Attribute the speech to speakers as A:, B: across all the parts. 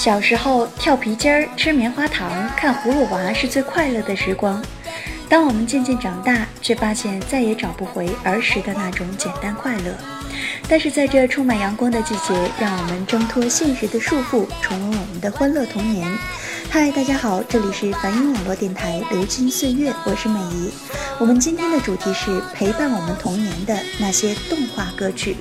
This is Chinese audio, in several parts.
A: 小时候跳皮筋儿、吃棉花糖、看葫芦娃是最快乐的时光。当我们渐渐长大，却发现再也找不回儿时的那种简单快乐。但是在这充满阳光的季节，让我们挣脱现实的束缚，重温我们的欢乐童年。嗨，大家好，这里是梵音网络电台《流金岁月》，我是美仪。我们今天的主题是陪伴我们童年的那些动画歌曲。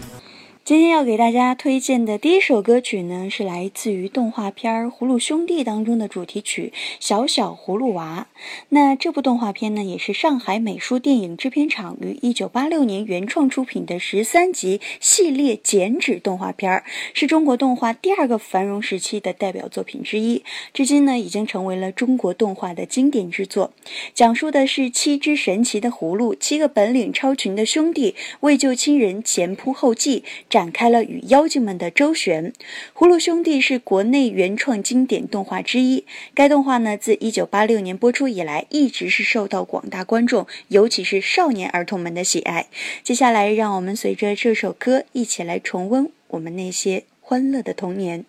A: 今天要给大家推荐的第一首歌曲呢，是来自于动画片《葫芦兄弟》当中的主题曲《小小葫芦娃》。那这部动画片呢，也是上海美术电影制片厂于一九八六年原创出品的十三集系列剪纸动画片，是中国动画第二个繁荣时期的代表作品之一。至今呢，已经成为了中国动画的经典之作。讲述的是七只神奇的葫芦，七个本领超群的兄弟为救亲人前仆后继。展开了与妖精们的周旋。《葫芦兄弟》是国内原创经典动画之一。该动画呢，自1986年播出以来，一直是受到广大观众，尤其是少年儿童们的喜爱。接下来，让我们随着这首歌一起来重温我们那些欢乐的童年。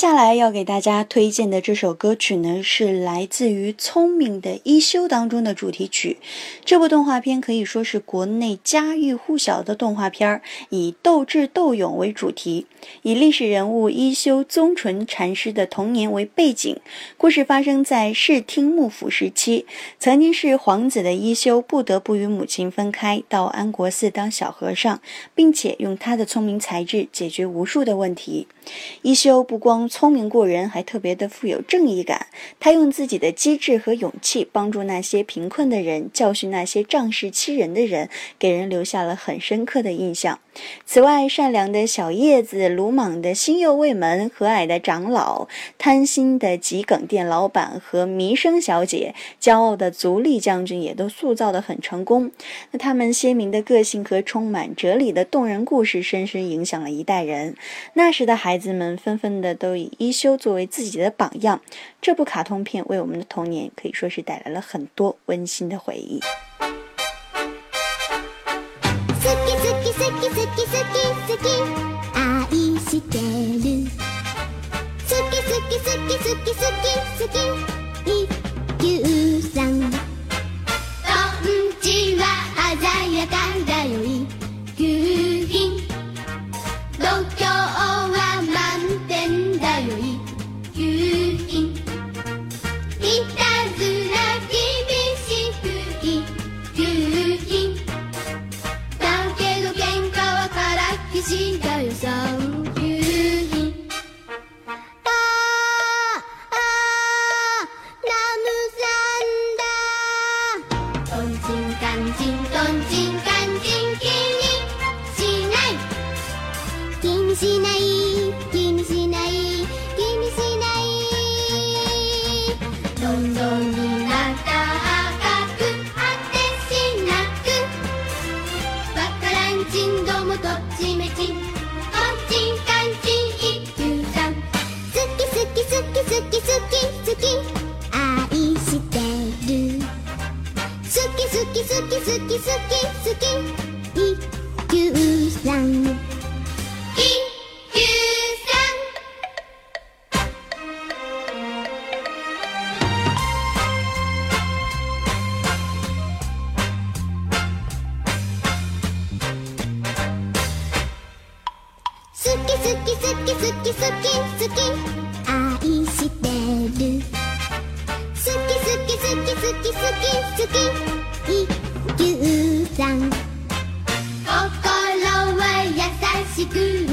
A: 接下来要给大家推荐的这首歌曲呢，是来自于《聪明的一休》当中的主题曲。这部动画片可以说是国内家喻户晓的动画片，以斗智斗勇为主题，以历史人物一休宗纯禅师的童年为背景。故事发生在室町幕府时期，曾经是皇子的一休不得不与母亲分开，到安国寺当小和尚，并且用他的聪明才智解决无数的问题。一休不光聪明过人，还特别的富有正义感。他用自己的机智和勇气帮助那些贫困的人，教训那些仗势欺人的人，给人留下了很深刻的印象。此外，善良的小叶子、鲁莽的新右卫门、和蔼的长老、贪心的桔梗店老板和弥生小姐、骄傲的足利将军，也都塑造得很成功。那他们鲜明的个性和充满哲理的动人故事，深深影响了一代人。那时的孩子们纷纷的都以一休作为自己的榜样。这部卡通片为我们的童年可以说是带来了很多温馨的回忆。
B: 喜欢，喜欢，喜欢。きすきすきすき。愛してる。すきすきすきすきすきすき。一休さん。
C: ろはやさしく。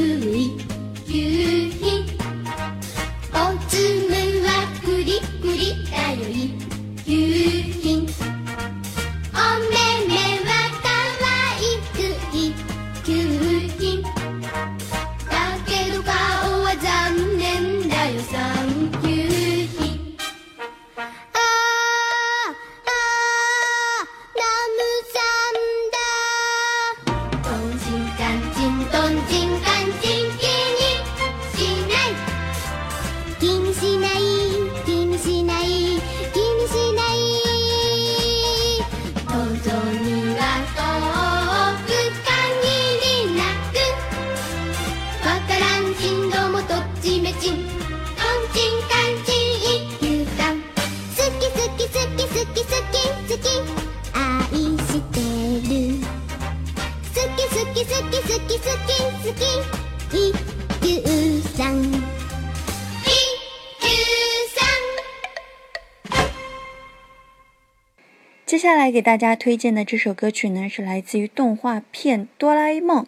A: 接接下来给大家推荐的这首歌曲呢，是来自于动画片《哆啦 A 梦》。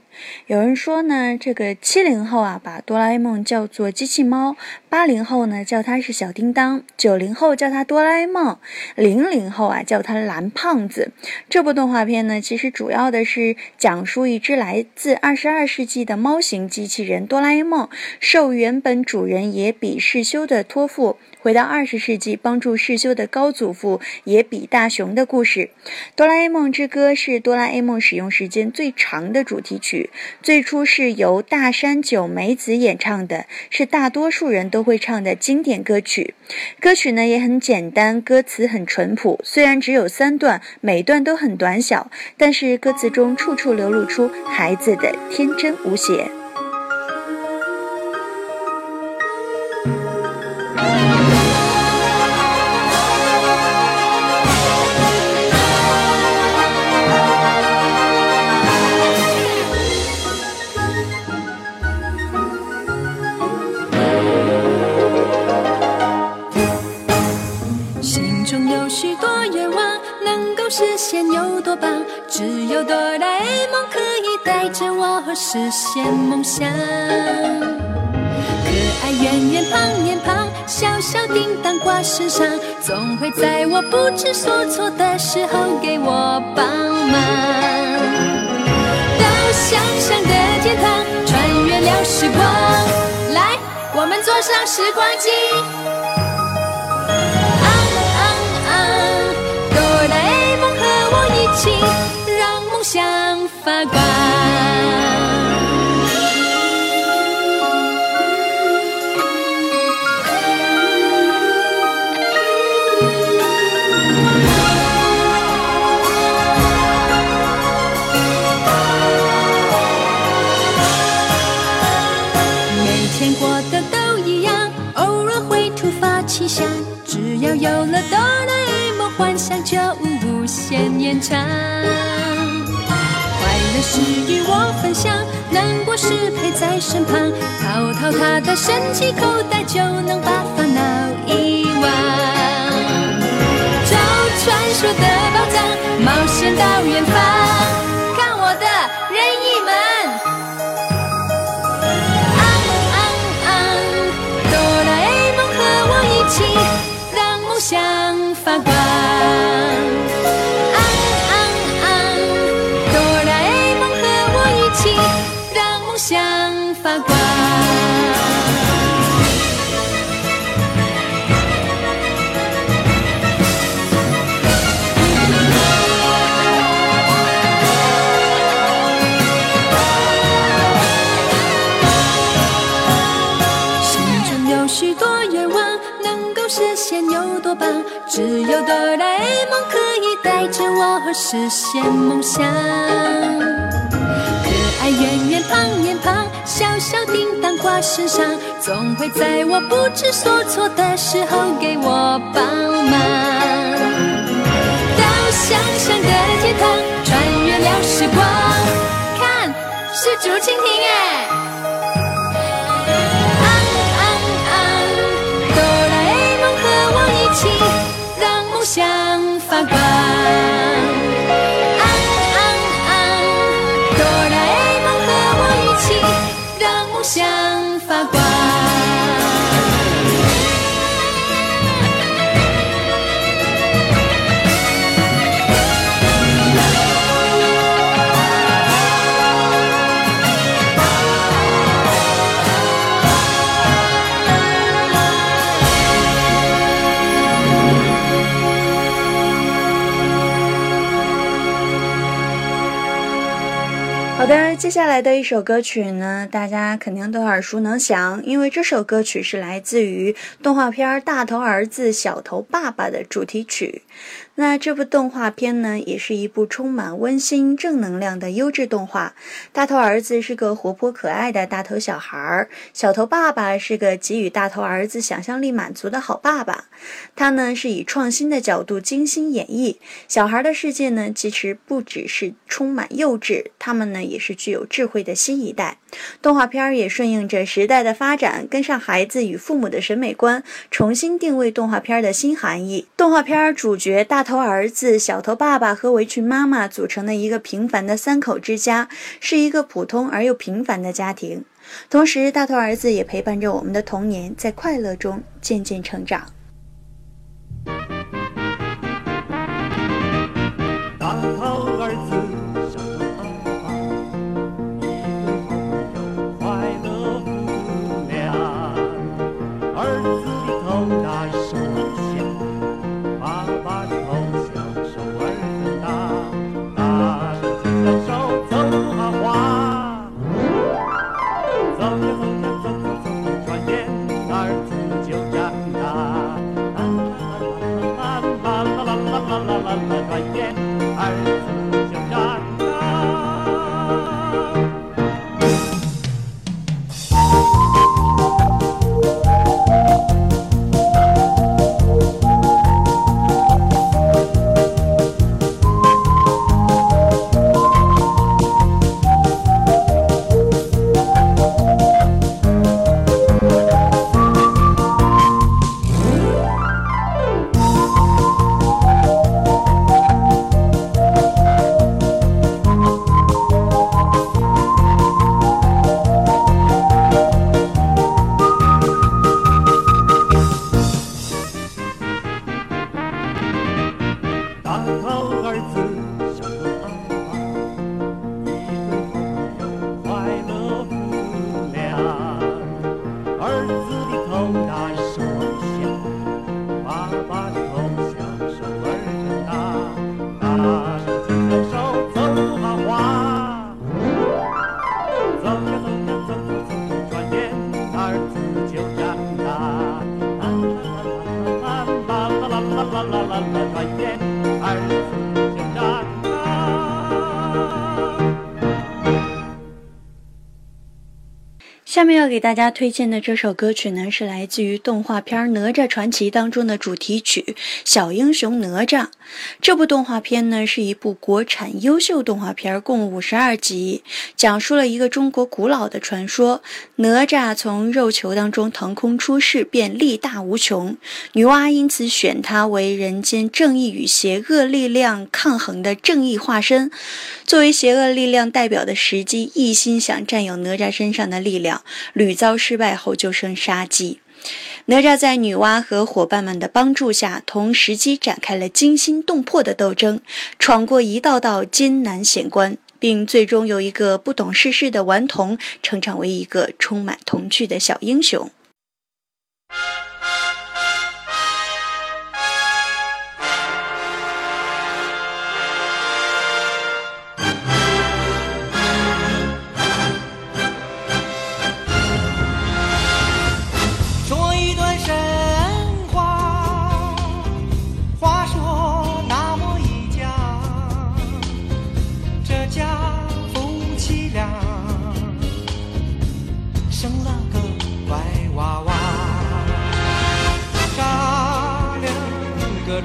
A: 有人说呢，这个七零后啊，把哆啦 A 梦叫做机器猫；八零后呢，叫它是小叮当；九零后叫它哆啦 A 梦；零零后啊，叫它蓝胖子。这部动画片呢，其实主要的是讲述一只来自二十二世纪的猫型机器人哆啦 A 梦，受原本主人野比世修的托付。回到二十世纪，帮助世修的高祖父野比大雄的故事，《哆啦 A 梦之歌》是哆啦 A 梦使用时间最长的主题曲。最初是由大山久美子演唱的，是大多数人都会唱的经典歌曲。歌曲呢也很简单，歌词很淳朴。虽然只有三段，每段都很短小，但是歌词中处处流露出孩子的天真无邪。
D: 有多棒！只有哆啦 A 梦可以带着我实现梦想，可爱圆圆胖脸庞，小小叮当挂身上，总会在我不知所措的时候给我帮忙。到想象的天堂，穿越了时光，来，我们坐上时光机。梦想发光。每天过得都一样，偶尔会突发奇想，只要有了哆啦 A 梦，幻想就无限延长。是与我分享，难过时陪在身旁。掏掏他的神奇口袋，就能把烦恼遗忘。找传说的宝藏，冒险到远方。看我的任意门！啊啊啊！哆啦 A 梦和我一起。让梦想发光。只有哆啦 A 梦可以带着我实现梦想。可爱圆圆胖脸庞，小小叮当挂身上，总会在我不知所措的时候给我帮忙。到想象的天堂，穿越了时光，看是竹蜻蜓哎。
A: 的，接下来的一首歌曲呢，大家肯定都耳熟能详，因为这首歌曲是来自于动画片《大头儿子小头爸爸》的主题曲。那这部动画片呢，也是一部充满温馨正能量的优质动画。大头儿子是个活泼可爱的大头小孩儿，小头爸爸是个给予大头儿子想象力满足的好爸爸。他呢是以创新的角度精心演绎小孩的世界呢，其实不只是充满幼稚，他们呢也是具有智慧的新一代。动画片也顺应着时代的发展，跟上孩子与父母的审美观，重新定位动画片的新含义。动画片主角大头儿子、小头爸爸和围裙妈妈组成的一个平凡的三口之家，是一个普通而又平凡的家庭。同时，大头儿子也陪伴着我们的童年，在快乐中渐渐成长。要给大家推荐的这首歌曲呢，是来自于动画片《哪吒传奇》当中的主题曲《小英雄哪吒》。这部动画片呢，是一部国产优秀动画片，共五十二集，讲述了一个中国古老的传说：哪吒从肉球当中腾空出世，便力大无穷。女娲因此选他为人间正义与邪恶力量抗衡的正义化身。作为邪恶力量代表的石矶，一心想占有哪吒身上的力量，屡遭失败后就生杀机。哪吒在女娲和伙伴们的帮助下，同时机展开了惊心动魄的斗争，闯过一道道艰难险关，并最终由一个不懂世事的顽童成长为一个充满童趣的小英雄。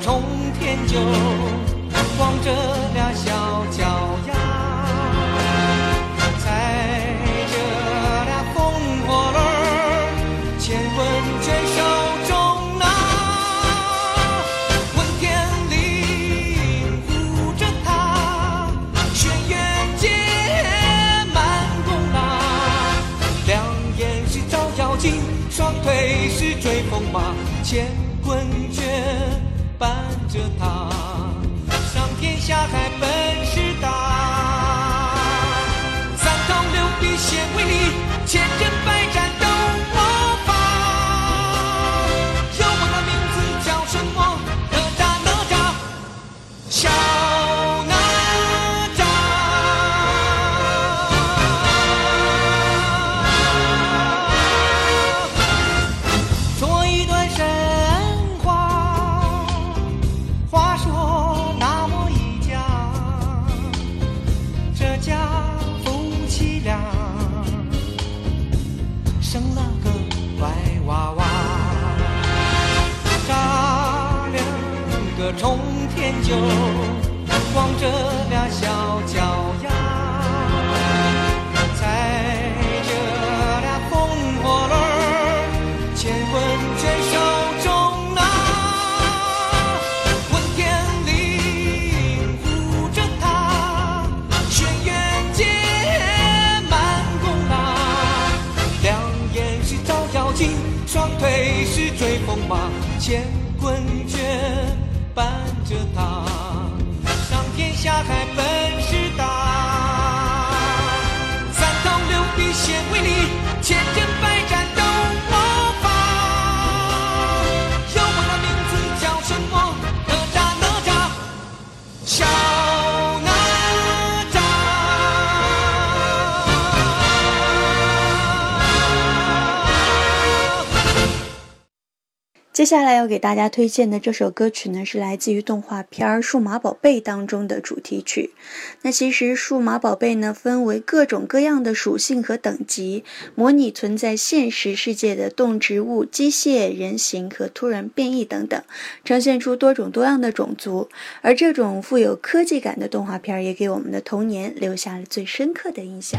E: 冲天就光着俩小脚丫踩着俩风火轮儿乾坤圈手中拿混天绫护着他轩辕剑满弓拉两眼是照妖镜双腿是追风马乾坤圈伴着他，上天下海本事大。三头六臂显威力，千人百战天
A: 接下来要给大家推荐的这首歌曲呢，是来自于动画片《数码宝贝》当中的主题曲。那其实数码宝贝呢，分为各种各样的属性和等级，模拟存在现实世界的动植物、机械、人形和突然变异等等，呈现出多种多样的种族。而这种富有科技感的动画片，也给我们的童年留下了最深刻的印象。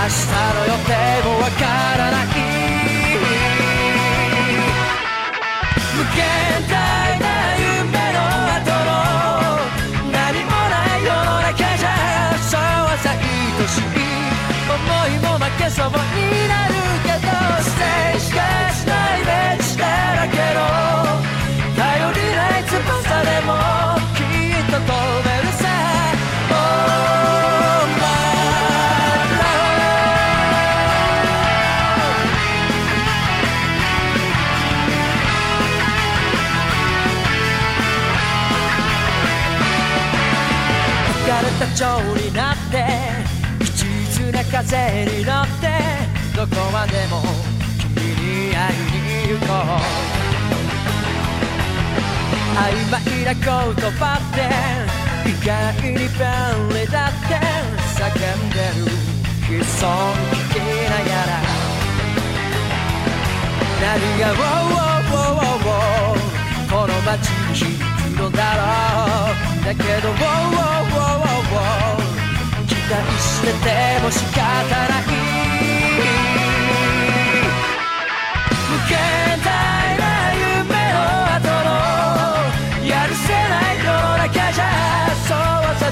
F: 明日の予定もわから外に便利だって叫んでる。悲壮的なやら。何が「ウォーウォーウォーウォーウォーこの街に響くのだろう。だけど「ウォーウォーウォーウォー期待してても仕方ない。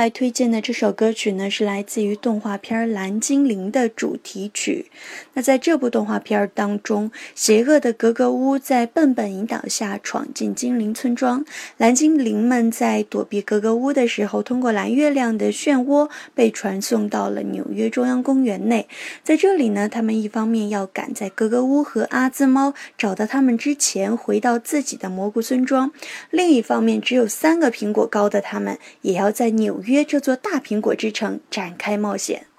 A: 来推荐的这首歌曲呢，是来自于动画片《蓝精灵》的主题曲。在这部动画片儿当中，邪恶的格格巫在笨笨引导下闯进精灵村庄，蓝精灵们在躲避格格巫的时候，通过蓝月亮的漩涡被传送到了纽约中央公园内。在这里呢，他们一方面要赶在格格巫和阿兹猫找到他们之前回到自己的蘑菇村庄，另一方面，只有三个苹果高的他们也要在纽约这座大苹果之城展开冒险。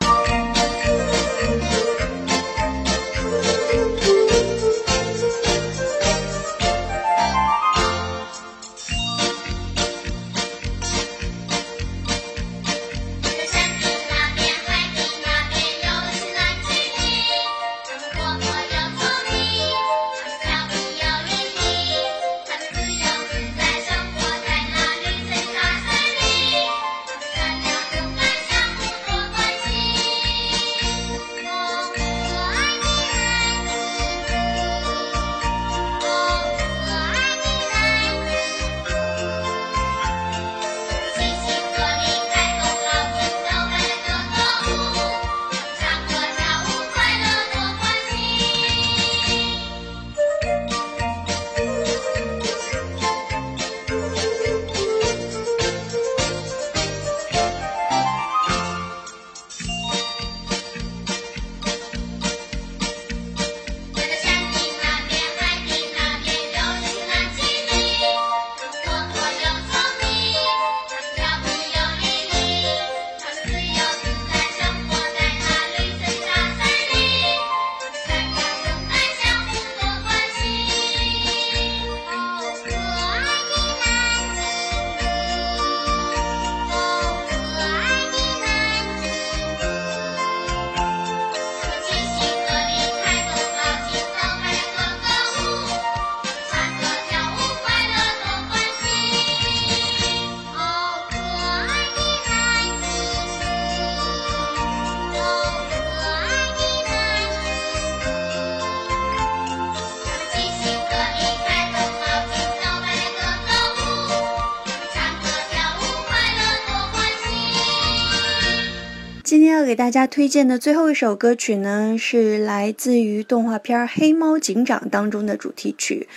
G: 大
B: 家推荐的最后一首歌曲呢，是来自于动画片《黑猫警长》当中的主题曲。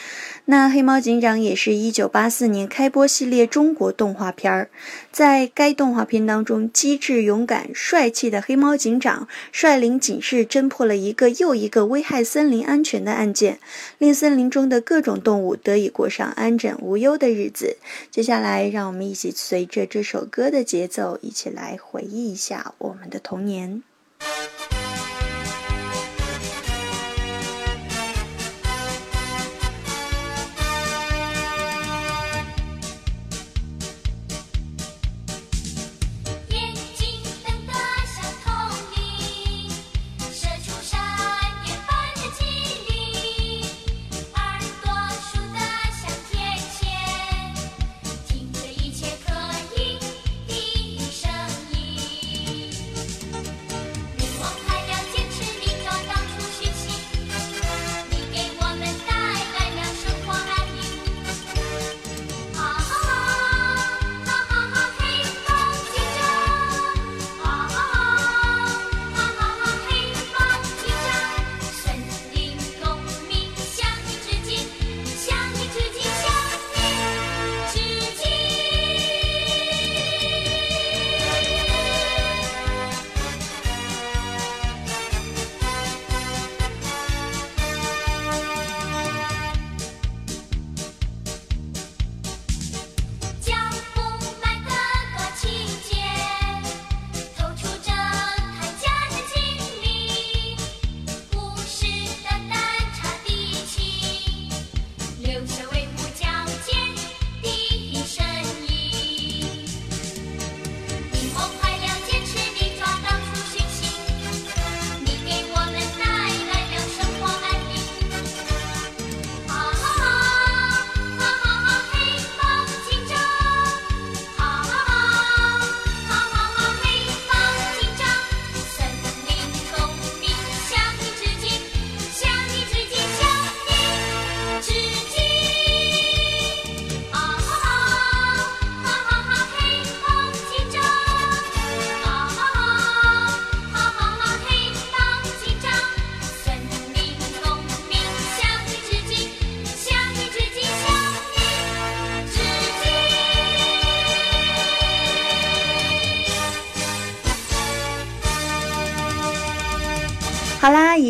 B: 那《黑猫警长》也是一九八四年开播系列中国动画片儿。在该动画片当中，机智、勇敢、帅气的黑猫警长率领警士侦破了一个又一个危害森林安全的案件，令森林中的各种动物得以过上安枕无忧的日子。接下来，让我们一起随着这首歌的节奏，一起来回忆一下我们的童年。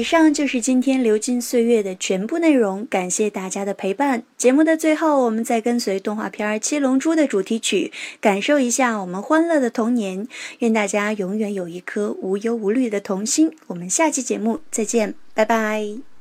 B: 上就是今天流金岁月的全部内容，感谢大家的陪伴。节目的最后，我们再跟随动画片《七龙珠》的主题曲，感受一下我们欢乐的童年。愿大家永远有一颗无忧无虑的童心。我们下期节目再见，拜拜。